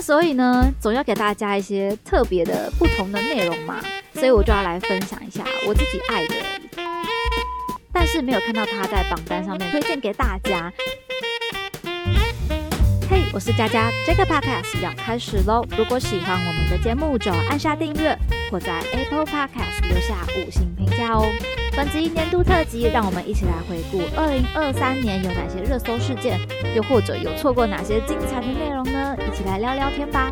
所以呢，总要给大家一些特别的、不同的内容嘛，所以我就要来分享一下我自己爱的，但是没有看到他在榜单上面推荐给大家。嘿，我是佳佳，这个 podcast 要开始喽！如果喜欢我们的节目，就按下订阅，或在 Apple Podcast 留下五星评价哦。本集年度特辑，让我们一起来回顾二零二三年有哪些热搜事件，又或者有错过哪些精彩的内容呢？一起来聊聊天吧。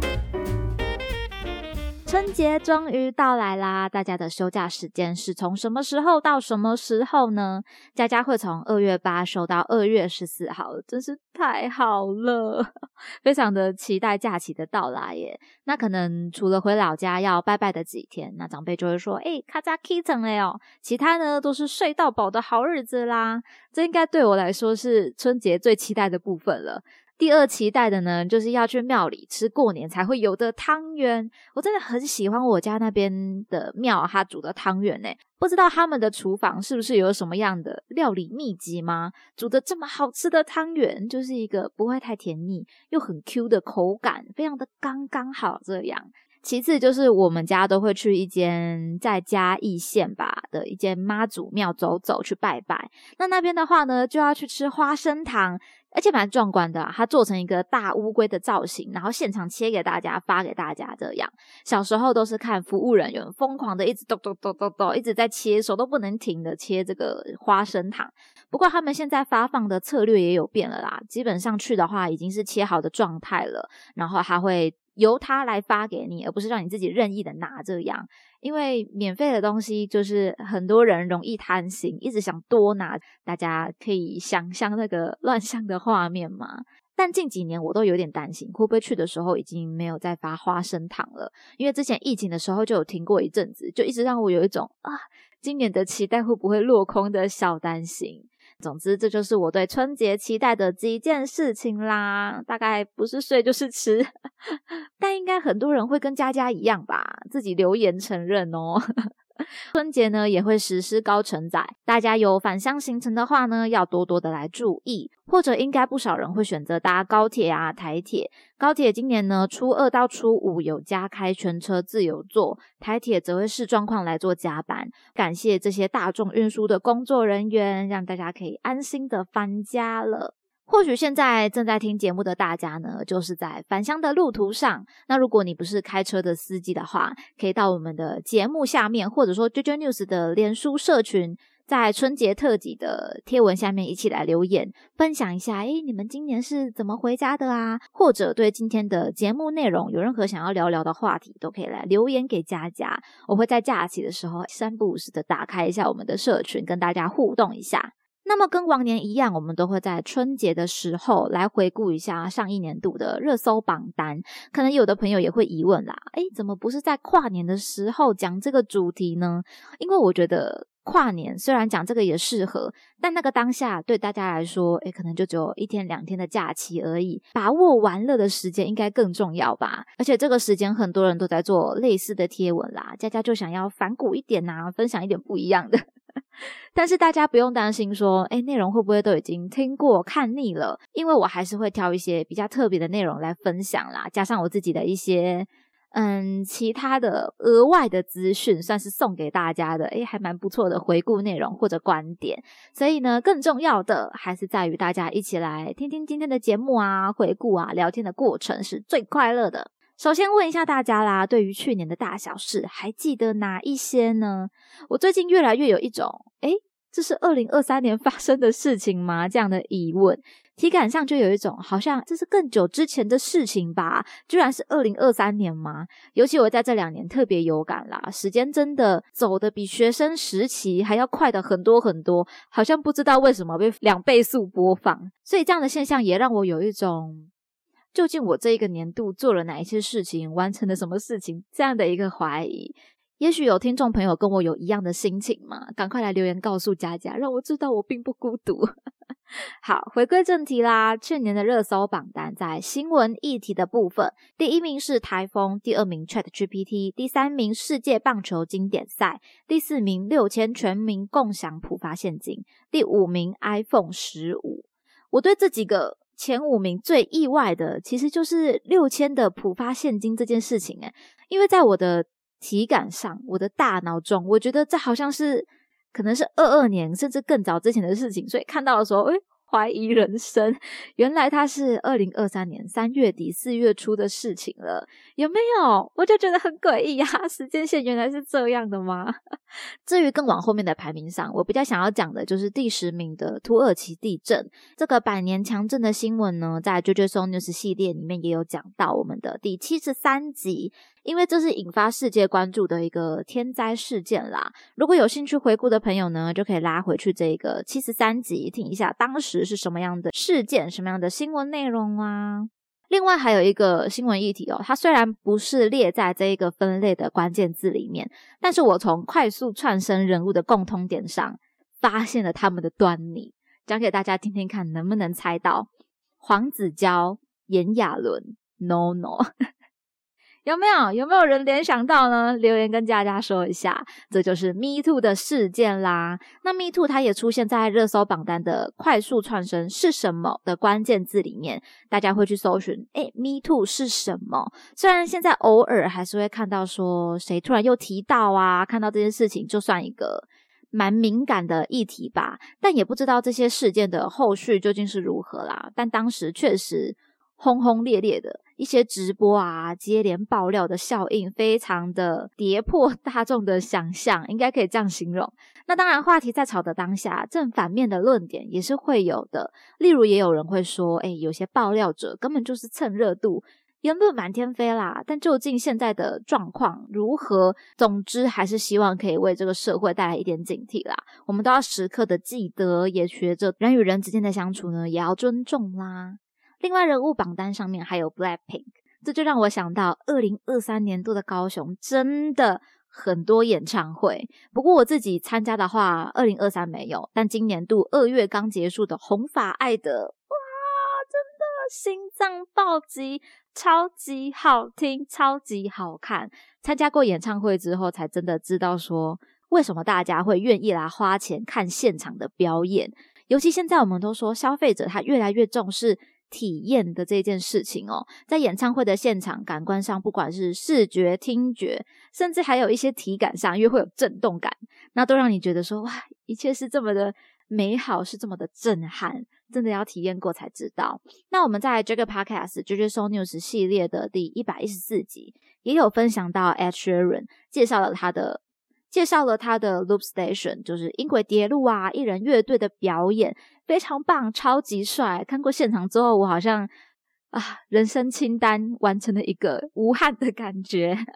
春节终于到来啦！大家的休假时间是从什么时候到什么时候呢？佳佳会从二月八收到二月十四号，真是太好了，非常的期待假期的到来耶。那可能除了回老家要拜拜的几天，那长辈就会说：“哎，卡扎 kitten 了哟。”其他呢都是睡到饱的好日子啦。这应该对我来说是春节最期待的部分了。第二期待的呢，就是要去庙里吃过年才会有的汤圆。我真的很喜欢我家那边的庙，他煮的汤圆呢。不知道他们的厨房是不是有什么样的料理秘籍吗？煮的这么好吃的汤圆，就是一个不会太甜腻，又很 Q 的口感，非常的刚刚好这样。其次就是我们家都会去一间在嘉义县吧的一间妈祖庙走走去拜拜。那那边的话呢，就要去吃花生糖。而且蛮壮观的，它做成一个大乌龟的造型，然后现场切给大家发给大家这样。小时候都是看服务人员疯狂的一直咚咚咚咚咚一直在切，手都不能停的切这个花生糖。不过他们现在发放的策略也有变了啦，基本上去的话已经是切好的状态了，然后他会。由他来发给你，而不是让你自己任意的拿这样，因为免费的东西就是很多人容易贪心，一直想多拿。大家可以想象那个 乱象的画面嘛？但近几年我都有点担心，会不会去的时候已经没有再发花生糖了？因为之前疫情的时候就有停过一阵子，就一直让我有一种啊，今年的期待会不会落空的小担心。总之，这就是我对春节期待的几件事情啦。大概不是睡就是吃，但应该很多人会跟佳佳一样吧，自己留言承认哦。春节呢也会实施高承载，大家有返乡行程的话呢，要多多的来注意。或者应该不少人会选择搭高铁啊、台铁。高铁今年呢初二到初五有加开全车自由座，台铁则会视状况来做加班。感谢这些大众运输的工作人员，让大家可以安心的返家了。或许现在正在听节目的大家呢，就是在返乡的路途上。那如果你不是开车的司机的话，可以到我们的节目下面，或者说 JJ News 的脸书社群，在春节特辑的贴文下面一起来留言，分享一下，诶，你们今年是怎么回家的啊？或者对今天的节目内容有任何想要聊聊的话题，都可以来留言给佳佳。我会在假期的时候三不五时的打开一下我们的社群，跟大家互动一下。那么跟往年一样，我们都会在春节的时候来回顾一下上一年度的热搜榜单。可能有的朋友也会疑问啦，诶，怎么不是在跨年的时候讲这个主题呢？因为我觉得跨年虽然讲这个也适合，但那个当下对大家来说，诶，可能就只有一天两天的假期而已，把握玩乐的时间应该更重要吧。而且这个时间很多人都在做类似的贴文啦，佳佳就想要反骨一点呐，分享一点不一样的。但是大家不用担心，说，哎，内容会不会都已经听过看腻了？因为我还是会挑一些比较特别的内容来分享啦，加上我自己的一些，嗯，其他的额外的资讯，算是送给大家的，哎，还蛮不错的回顾内容或者观点。所以呢，更重要的还是在于大家一起来听听今天的节目啊，回顾啊，聊天的过程是最快乐的。首先问一下大家啦，对于去年的大小事，还记得哪一些呢？我最近越来越有一种，诶，这是二零二三年 发生的事情吗？这样的疑问，体感上就有一种，好像这是更久之前的事情吧？居然是二零二三年吗？尤其我在这两年特别有感啦，时间真的走的比学生时期还要快的很多很多，好像不知道为什么被两倍速播放，所以这样的现象也让我有一种。究竟我这一个年度做了哪一些事情，完成了什么事情？这样的一个怀疑，也许有听众朋友跟我有一样的心情嘛？赶快来留言告诉佳佳，让我知道我并不孤独。好，回归正题啦。去年的热搜榜单在新闻议题的部分，第一名是台风，第二名 Chat GPT，第三名世界棒球经典赛，第四名六千全民共享普发现金，第五名 iPhone 十五。我对这几个。前五名最意外的，其实就是六千的普发现金这件事情。诶因为在我的体感上，我的大脑中，我觉得这好像是可能是二二年甚至更早之前的事情，所以看到的时候，诶怀疑人生，原来它是二零二三年三月底四月初的事情了，有没有？我就觉得很诡异呀，时间线原来是这样的吗？至于更往后面的排名上，我比较想要讲的就是第十名的土耳其地震这个百年强震的新闻呢，在《追追 News》系列里面也有讲到我们的第七十三集。因为这是引发世界关注的一个天灾事件啦。如果有兴趣回顾的朋友呢，就可以拉回去这个七十三集听一下，当时是什么样的事件、什么样的新闻内容啊？另外还有一个新闻议题哦，它虽然不是列在这一个分类的关键字里面，但是我从快速串升人物的共通点上发现了他们的端倪，讲给大家听听看，能不能猜到？黄子佼、炎亚纶，no no。有没有有没有人联想到呢？留言跟佳佳说一下，这就是 Me Too 的事件啦。那 Me Too 它也出现在热搜榜单的快速串升是什么的关键字里面，大家会去搜寻。诶 Me Too 是什么？虽然现在偶尔还是会看到说谁突然又提到啊，看到这件事情就算一个蛮敏感的议题吧，但也不知道这些事件的后续究竟是如何啦。但当时确实轰轰烈烈的。一些直播啊，接连爆料的效应，非常的跌破 大众的想象，应该可以这样形容。那当然，话题在炒的当下，正反面的论点也是会有的。例如，也有人会说，哎，有些爆料者根本就是蹭热度，言论满天飞啦。但究竟现在的状况如何？总之，还是希望可以为这个社会带来一点警惕啦。我们都要时刻的记得，也学着人与人之间的相处呢，也要尊重啦。另外，人物榜单上面还有 Blackpink，这就让我想到二零二三年度的高雄真的很多演唱会。不过我自己参加的话，二零二三没有，但今年度二月刚结束的红发爱的，哇，真的心脏暴击，超级好听，超级好看。参加过演唱会之后，才真的知道说为什么大家会愿意来花钱看现场的表演。尤其现在我们都说消费者他越来越重视。体验的这件事情哦，在演唱会的现场，感官上，不管是视觉、听觉，甚至还有一些体感上，因为会有震动感，那都让你觉得说，哇，一切是这么的美好，是这么的震撼，真的要体验过才知道。那我们在这个 podcast《j j So News》系列的第一百一十四集，也有分享到 Ed Sheeran 介绍了他的。介绍了他的 Loop Station，就是音轨碟路啊，艺人乐队的表演非常棒，超级帅。看过现场之后，我好像啊，人生清单完成了一个 无憾的感觉。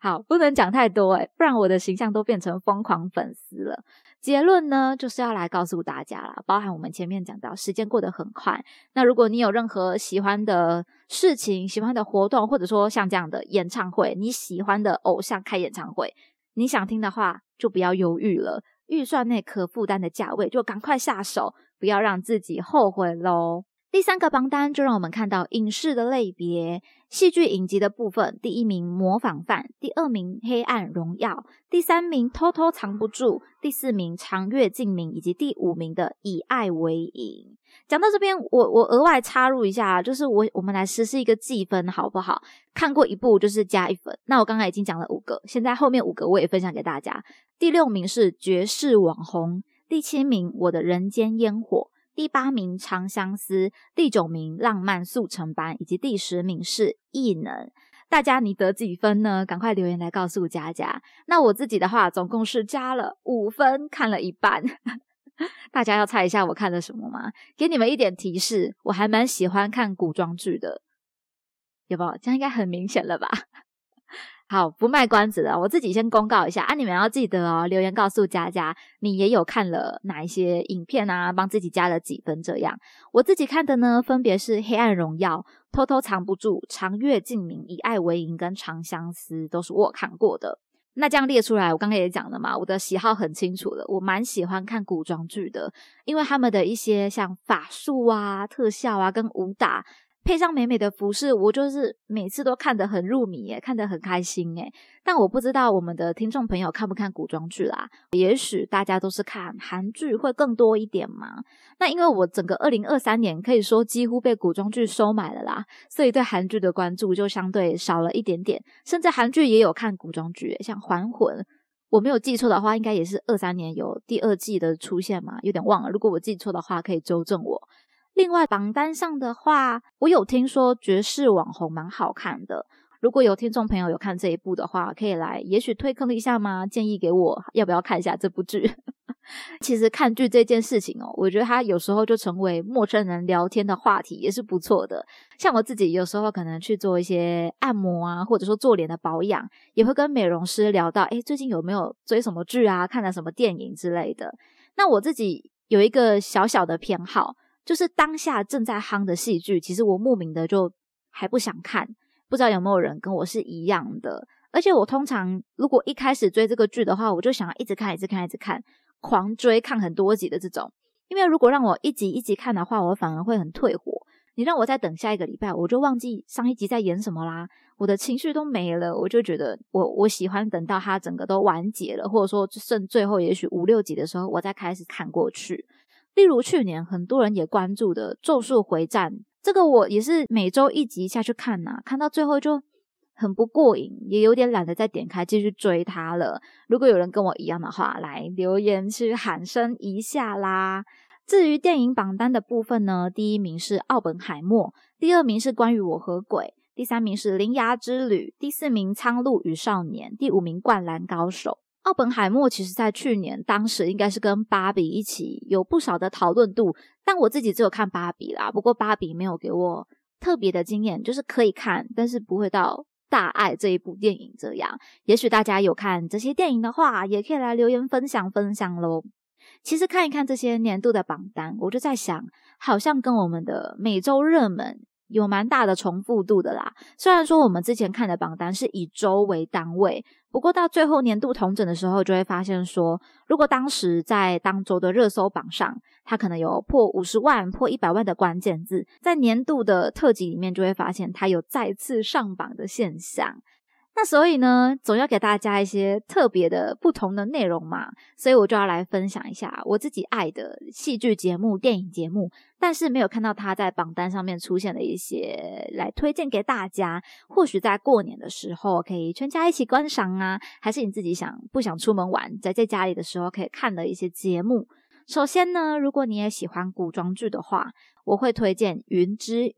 好，不能讲太多诶不然我的形象都变成疯狂粉丝了。结论呢，就是要来告诉大家啦，包含我们前面讲到，时间过得很快。那如果你有任何喜欢的事情、喜欢的活动，或者说像这样的演唱会，你喜欢的偶像开演唱会。你想听的话，就不要犹豫了。预算内可负担的价位，就赶快下手，不要让自己后悔喽。第三个榜单就让我们看到影视的类别，戏剧影集的部分，第一名《模仿犯》，第二名《黑暗荣耀》，第三名《偷偷藏不住》，第四名《长月烬明》，以及第五名的《以爱为营》。讲到这边，我我额外插入一下，就是我我们来实施一个计分，好不好？看过一部就是加一分。那我刚刚已经讲了五个，现在后面五个我也分享给大家。第六名是绝世网红，第七名我的人间烟火。第八名《长相思》，第九名《浪漫速成班》，以及第十名是《异能》。大家你得几分呢？赶快留言来告诉佳佳。那我自己的话，总共是加了五分，看了一半。大家要猜一下我看了什么吗？给你们一点提示，我还蛮喜欢看古装剧的，有不？这样应该很明显了吧？好，不卖关子了，我自己先公告一下啊！你们要记得哦，留言告诉佳佳，你也有看了哪一些影片啊？帮自己加了几分？这样，我自己看的呢，分别是《黑暗荣耀》、《偷偷藏不住》、《长月烬明》、《以爱为营》跟《长相思》，都是我看过的。那这样列出来，我刚刚也讲了嘛，我的喜好很清楚了，我蛮喜欢看古装剧的，因为他们的一些像法术啊、特效啊跟武打。配上美美的服饰，我就是每次都看得很入迷耶，看得很开心诶但我不知道我们的听众朋友看不看古装剧啦？也许大家都是看韩剧会更多一点嘛。那因为我整个二零二三年可以说几乎被古装剧收买了啦，所以对韩剧的关注就相对少了一点点。甚至韩剧也有看古装剧，像《还魂》，我没有记错的话，应该也是二三年有第二季的出现嘛，有点忘了。如果我记错的话，可以纠正我。另外榜单上的话，我有听说《绝世网红》蛮好看的。如果有听众朋友有看这一部的话，可以来，也许推坑一下吗？建议给我要不要看一下这部剧？其实看剧这件事情哦，我觉得它有时候就成为陌生人聊天的话题，也是不错的。像我自己有时候可能去做一些按摩啊，或者说做脸的保养，也会跟美容师聊到，哎，最近有没有追什么剧啊？看了什么电影之类的。那我自己有一个小小的偏好。就是当下正在夯的戏剧，其实我莫名的就还不想看，不知道有没有人跟我是一样的。而且我通常如果一开始追这个剧的话，我就想要一直看、一直看、一直看，狂追看很多集的这种。因为如果让我一集一集看的话，我反而会很退火。你让我再等下一个礼拜，我就忘记上一集在演什么啦，我的情绪都没了。我就觉得我我喜欢等到它整个都完结了，或者说剩最后也许五六集的时候，我再开始看过去。例如去年很多人也关注的《咒术回战》，这个我也是每周一集下去看呐，看到最后就很不过瘾，也有点懒得再点开继续追它了。如果有人跟我一样的话，来留言去喊声一下啦。至于电影榜单的部分呢，第一名是《奥本海默》，第二名是《关于我和鬼》，第三名是《铃芽之旅》，第四名《苍鹭与少年》，第五名《灌篮高手》。奥本海默其实在去年，当时应该是跟芭比一起有不少的讨论度，但我自己只有看芭比啦。不过芭比没有给我特别的经验，就是可以看，但是不会到大爱这一部电影这样。也许大家有看这些电影的话，也可以来留言分享分享喽。其实看一看这些年度的榜单，我就在想，好像跟我们的每周热门。有蛮大的重复度的啦。虽然说我们之前看的榜单是以周为单位，不过到最后年度同整的时候，就会发现说，如果当时在当周的热搜榜上，它可能有破五十万、破一百万的关键字，在年度的特辑里面，就会发现它有再次上榜的现象。那所以呢，总要给大家一些特别的、不同的内容嘛，所以我就要来分享一下我自己爱的戏剧节目、电影节目，但是没有看到它在榜单上面出现的一些，来推荐给大家。或许在过年的时候可以全家一起观赏啊，还是你自己想不想出门玩，在在家里的时候可以看的一些节目。首先呢，如果你也喜欢古装剧的话，我会推荐《云之羽》，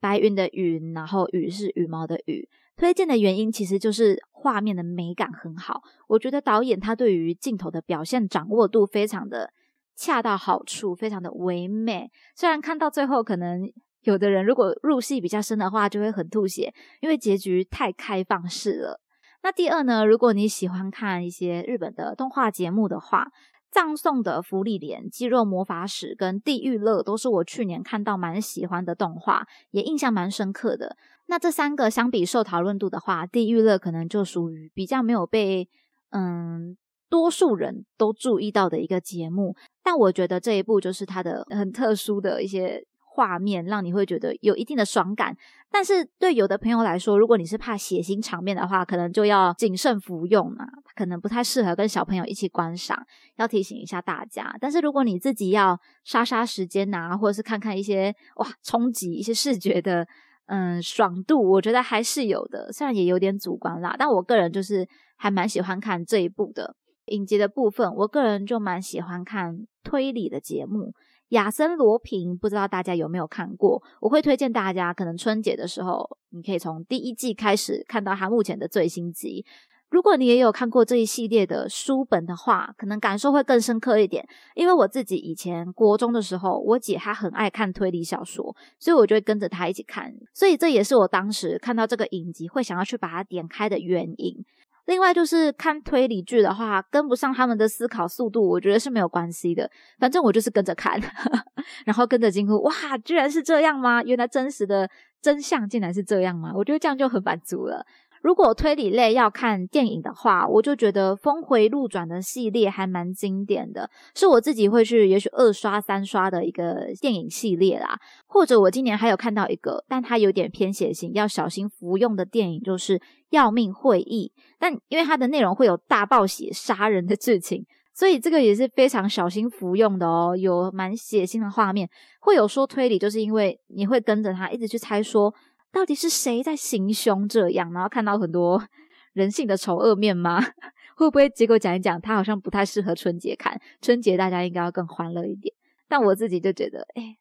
白云的云，然后羽是羽毛的羽。推荐的原因其实就是画面的美感很好，我觉得导演他对于镜头的表现掌握度非常的恰到好处，非常的唯美。虽然看到最后，可能有的人如果入戏比较深的话，就会很吐血，因为结局太开放式了。那第二呢，如果你喜欢看一些日本的动画节目的话，葬送的福利莲、肌肉魔法使跟地狱乐都是我去年看到蛮喜欢的动画，也印象蛮深刻的。那这三个相比受讨论度的话，地狱乐可能就属于比较没有被嗯多数人都注意到的一个节目。但我觉得这一部就是它的很特殊的一些画面，让你会觉得有一定的爽感。但是对有的朋友来说，如果你是怕血腥场面的话，可能就要谨慎服用啊，可能不太适合跟小朋友一起观赏。要提醒一下大家。但是如果你自己要杀杀时间呐，或者是看看一些哇冲击一些视觉的。嗯，爽度我觉得还是有的，虽然也有点主观啦，但我个人就是还蛮喜欢看这一部的影集的部分。我个人就蛮喜欢看推理的节目，《亚森罗平》，不知道大家有没有看过？我会推荐大家，可能春节的时候，你可以从第一季开始看到他目前的最新集。如果你也有看过这一系列的书本的话，可能感受会更深刻一点。因为我自己以前国中的时候，我姐她很爱看推理小说，所以我就会跟着她一起看。所以这也是我当时看到这个影集会想要去把它点开的原因。另外就是看推理剧的话，跟不上他们的思考速度，我觉得是没有关系的。反正我就是跟着看，然后跟着惊呼：哇，居然是这样吗？原来真实的真相竟然是这样吗？我觉得这样就很满足了。如果推理类要看电影的话，我就觉得《峰回路转》的系列还蛮经典的，是我自己会去也许二刷三刷的一个电影系列啦。或者我今年还有看到一个，但它有点偏血型，要小心服用的电影，就是《要命会议》。但因为它的内容会有大暴血杀人的剧情，所以这个也是非常小心服用的哦。有蛮血腥的画面，会有说推理，就是因为你会跟着他一直去猜说。到底是谁在行凶？这样，然后看到很多 人性的丑恶面吗？会不会结果讲一讲，他好像不太适合春节看？春节大家应该要更欢乐一点。但我自己就觉得，哎，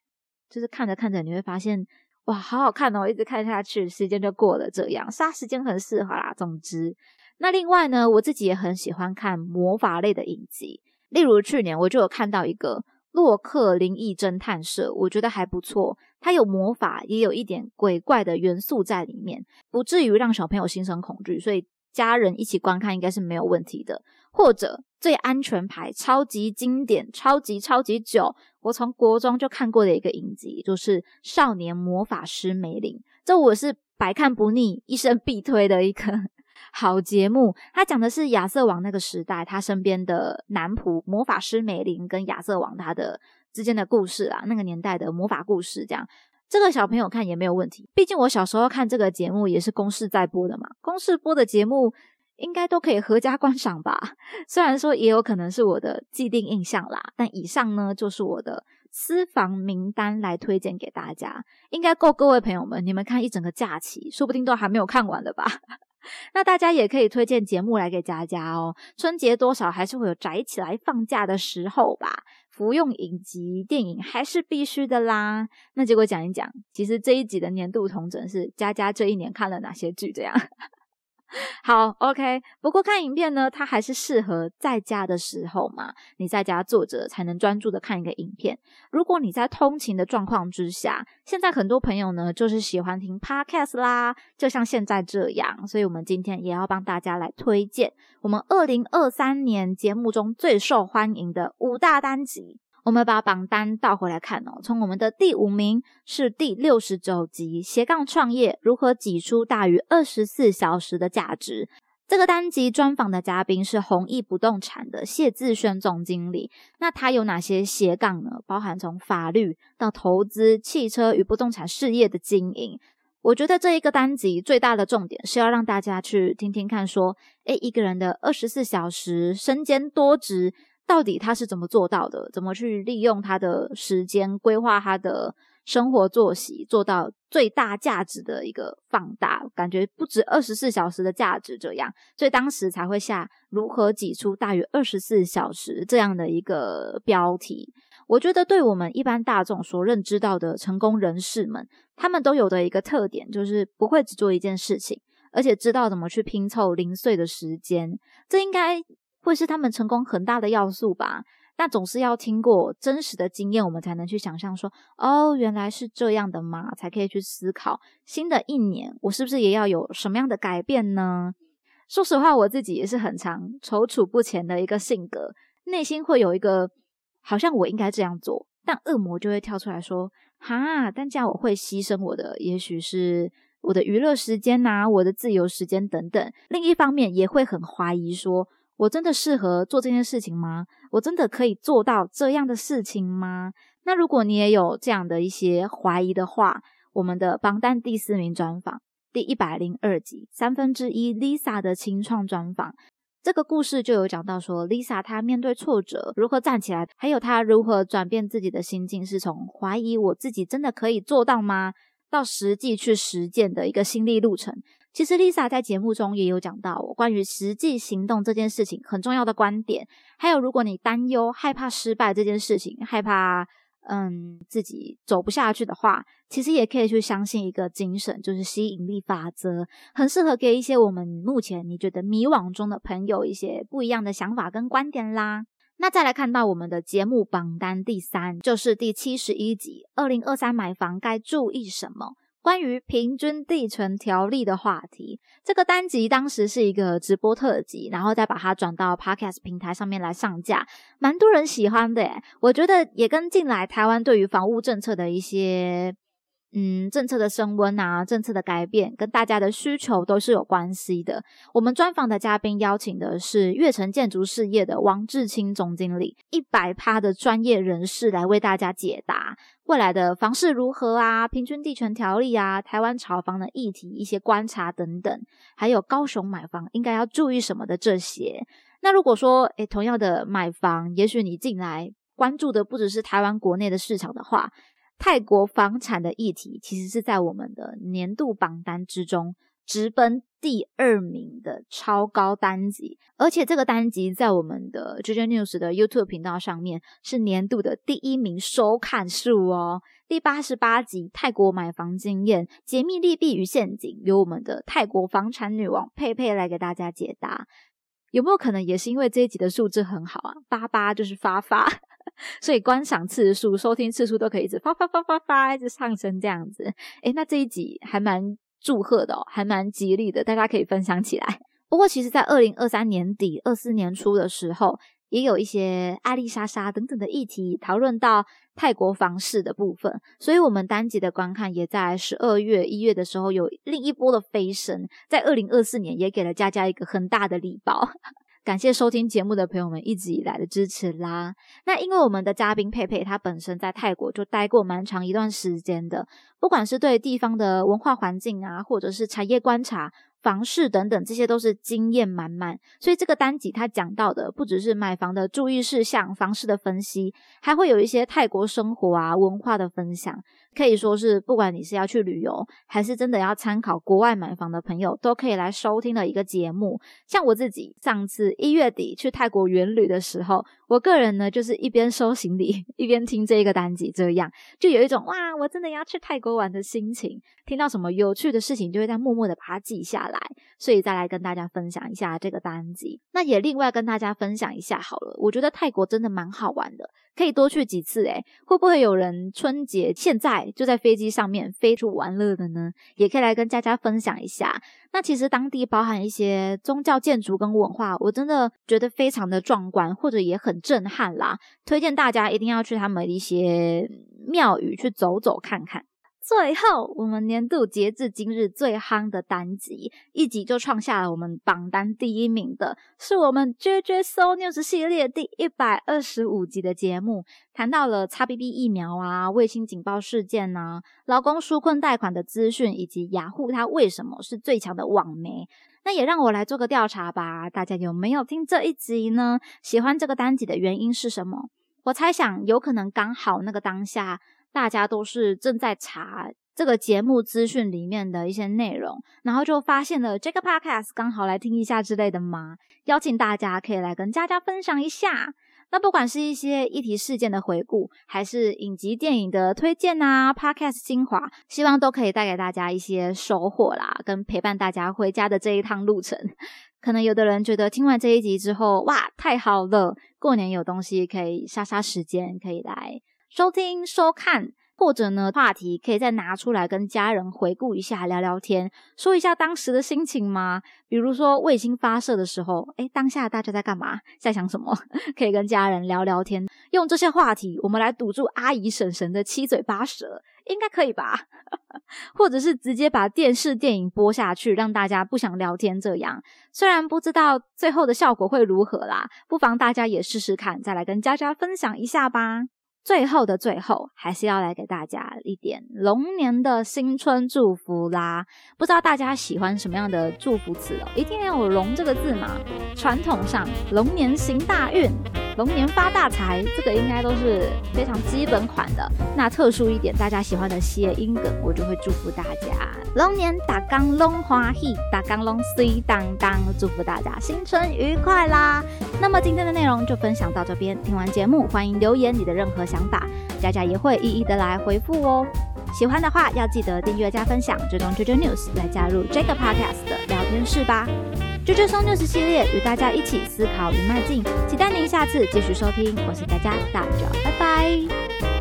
就是看着看着，你会发现，哇，好好看哦！一直看下去，时间就过了。这样杀时间很适合啦。总之，那另外呢，我自己也很喜欢看魔法类的影集，例如去年我就有看到一个。洛克灵异侦探社，我觉得还不错。它有魔法，也有一点鬼怪的元素在里面，不至于让小朋友心生恐惧，所以家人一起观看应该是没有问题的。或者最安全牌、超级经典、超级超级久，我从国中就看过的一个影集，就是《少年魔法师梅林》，这我是百看不腻、一生必推的一个。好节目，他讲的是亚瑟王那个时代，他身边的男仆魔法师梅林跟亚瑟王他的之间的故事啊，那个年代的魔法故事，这样这个小朋友看也没有问题。毕竟我小时候看这个节目也是公视在播的嘛，公视播的节目应该都可以合家观赏吧。虽然说也有可能是我的既定印象啦，但以上呢就是我的私房名单来推荐给大家，应该够各位朋友们你们看一整个假期，说不定都还没有看完的吧。那大家也可以推荐节目来给佳佳哦。春节多少还是会有宅起来放假的时候吧，服用影集电影还是必须的啦。那结果讲一讲，其实这一集的年度童整是佳佳这一年看了哪些剧，这样。好，OK。不过看影片呢，它还是适合在家的时候嘛。你在家坐着才能专注的看一个影片。如果你在通勤的状况之下，现在很多朋友呢就是喜欢听 Podcast 啦，就像现在这样。所以我们今天也要帮大家来推荐我们二零二三年节目中最受欢迎的五大单集。我们把榜单倒回来看哦，从我们的第五名是第六十九集斜杠创业如何挤出大于二十四小时的价值。这个单集专访的嘉宾是弘毅不动产的谢志轩总经理。那他有哪些斜杠呢？包含从法律到投资、汽车与不动产事业的经营。我觉得这一个单集最大的重点是要让大家去听听看，说，诶，一个人的二十四小时身兼多职。到底他是怎么做到的？怎么去利用他的时间规划他的生活作息，做到最大价值的一个放大？感觉不止二十四小时的价值这样，所以当时才会下如何挤出大于二十四小时这样的一个标题。我觉得对我们一般大众所认知到的成功人士们，他们都有的一个特点，就是不会只做一件事情，而且知道怎么去拼凑零碎的时间。这应该。会是他们成功很大的要素吧？那总是要听过真实的经验，我们才能去想象说，哦，原来是这样的嘛，才可以去思考新的一年我是不是也要有什么样的改变呢？说实话，我自己也是很常踌躇不前的一个性格，内心会有一个好像我应该这样做，但恶魔就会跳出来说，哈，但这样我会牺牲我的，也许是我的娱乐时间呐，我的自由时间等等。另一方面也会很怀疑说。我真的适合做这件事情吗？我真的可以做到这样的事情吗？那如果你也有这样的一些怀疑的话，我们的榜单第四名专访第一百零二集三分之一 Lisa 的清创专访，这个故事就有讲到说，Lisa 她面对挫折如何站起来，还有她如何转变自己的心境，是从怀疑我自己真的可以做到吗，到实际去实践的一个心历路程。其实 Lisa 在节目中也有讲到关于实际行动这件事情很重要的观点，还有如果你担忧、害怕失败这件事情，害怕嗯自己走不下去的话，其实也可以去相信一个精神，就是吸引力法则，很适合给一些我们目前你觉得迷惘中的朋友一些不一样的想法跟观点啦。那再来看到我们的节目榜单第三，就是第七十一集，二零二三买房该注意什么？关于平均地权条例的话题，这个单集当时是一个直播特辑，然后再把它转到 Podcast 平台上面来上架，蛮多人喜欢的。我觉得也跟近来台湾对于房屋政策的一些嗯，政策的升温啊，政策的改变跟大家的需求都是有关系的。我们专访的嘉宾邀请的是悦城建筑事业的王志清总经理，一百趴的专业人士来为大家解答未来的房市如何啊，平均地权条例啊，台湾炒房的议题一些观察等等，还有高雄买房应该要注意什么的这些。那如果说，诶，同样的买房，也许你进来关注的不只是台湾国内的市场的话。泰国房产的议题，其实是在我们的年度榜单之中直奔第二名的超高单集，而且这个单集在我们的 JJ News 的 YouTube 频道上面是年度的第一名收看数哦。第八十八集泰国买房经验、解密利弊与陷阱，由我们的泰国房产女王佩佩来给大家解答。有没有可能也是因为这一集的数字很好啊？八八就是发发。所以观赏次数、收听次数都可以一直发发发发发一直上升这样子。诶那这一集还蛮祝贺的哦，还蛮吉利的，大家可以分享起来。不过，其实，在二零二三年底、二四年初的时候，也有一些阿丽莎莎等等的议题讨论到泰国房市的部分，所以我们单集的观看也在十二月、一月的时候有另一波的飞升，在二零二四年也给了佳佳一个很大的礼包。感谢收听节目的朋友们一直以来的支持啦。那因为我们的嘉宾佩佩，她本身在泰国就待过蛮长一段时间的，不管是对地方的文化环境啊，或者是产业观察。房市等等，这些都是经验满满，所以这个单集他讲到的不只是买房的注意事项、房市的分析，还会有一些泰国生活啊文化的分享，可以说是不管你是要去旅游，还是真的要参考国外买房的朋友，都可以来收听的一个节目。像我自己上次一月底去泰国远旅的时候。我个人呢，就是一边收行李一边听这一个单集，这样就有一种哇，我真的要去泰国玩的心情。听到什么有趣的事情，就会在默默的把它记下来，来所以再来跟大家分享一下这个单集。那也另外跟大家分享一下好了，我觉得泰国真的蛮好玩的，可以多去几次。诶会不会有人春节现在就在飞机上面飞出玩乐的呢？也可以来跟大家分享一下。那其实当地包含一些宗教建筑跟文化，我真的觉得非常的壮观，或者也很震撼啦。推荐大家一定要去他们一些庙宇去走走看看。最后，我们年度截至今日最夯的单集，一集就创下了我们榜单第一名的，是我们 JJ So News 系列第一百二十五集的节目，谈到了 XBB 疫苗啊、卫星警报事件呐、劳工纾困贷款的资讯，以及雅虎它为什么是最强的网媒。那也让我来做个调查吧，大家有没有听这一集呢？喜欢这个单集的原因是什么？我猜想有可能刚好那个当下。大家都是正在查这个节目资讯里面的一些内容，然后就发现了这个 podcast，刚好来听一下之类的吗？邀请大家可以来跟佳佳分享一下。那不管是一些议题事件的回顾，还是影集电影的推荐啊，podcast 精华，希望都可以带给大家一些收获啦，跟陪伴大家回家的这一趟路程。可能有的人觉得听完这一集之后，哇，太好了，过年有东西可以杀杀时间，可以来。收听、收看，或者呢，话题可以再拿出来跟家人回顾一下，聊聊天，说一下当时的心情吗？比如说卫星发射的时候，诶当下大家在干嘛，在想什么？可以跟家人聊聊天，用这些话题，我们来堵住阿姨、婶婶的七嘴八舌，应该可以吧？或者是直接把电视、电影播下去，让大家不想聊天，这样虽然不知道最后的效果会如何啦，不妨大家也试试看，再来跟佳佳分享一下吧。最后的最后，还是要来给大家一点龙年的新春祝福啦！不知道大家喜欢什么样的祝福词哦？一定要有“龙”这个字嘛？传统上，龙年行大运，龙年发大财，这个应该都是非常基本款的。那特殊一点，大家喜欢的谐音梗，我就会祝福大家龙年打刚龙花喜，打刚龙水当当，祝福大家新春愉快啦！那么今天的内容就分享到这边，听完节目欢迎留言你的任何。想法，佳佳也会一一的来回复哦。喜欢的话，要记得订阅加分享，追踪 JJ News 来加入这个 Podcast 的聊天室吧。JJ News 系列与大家一起思考与迈进，期待您下次继续收听。我是大家，大家拜拜。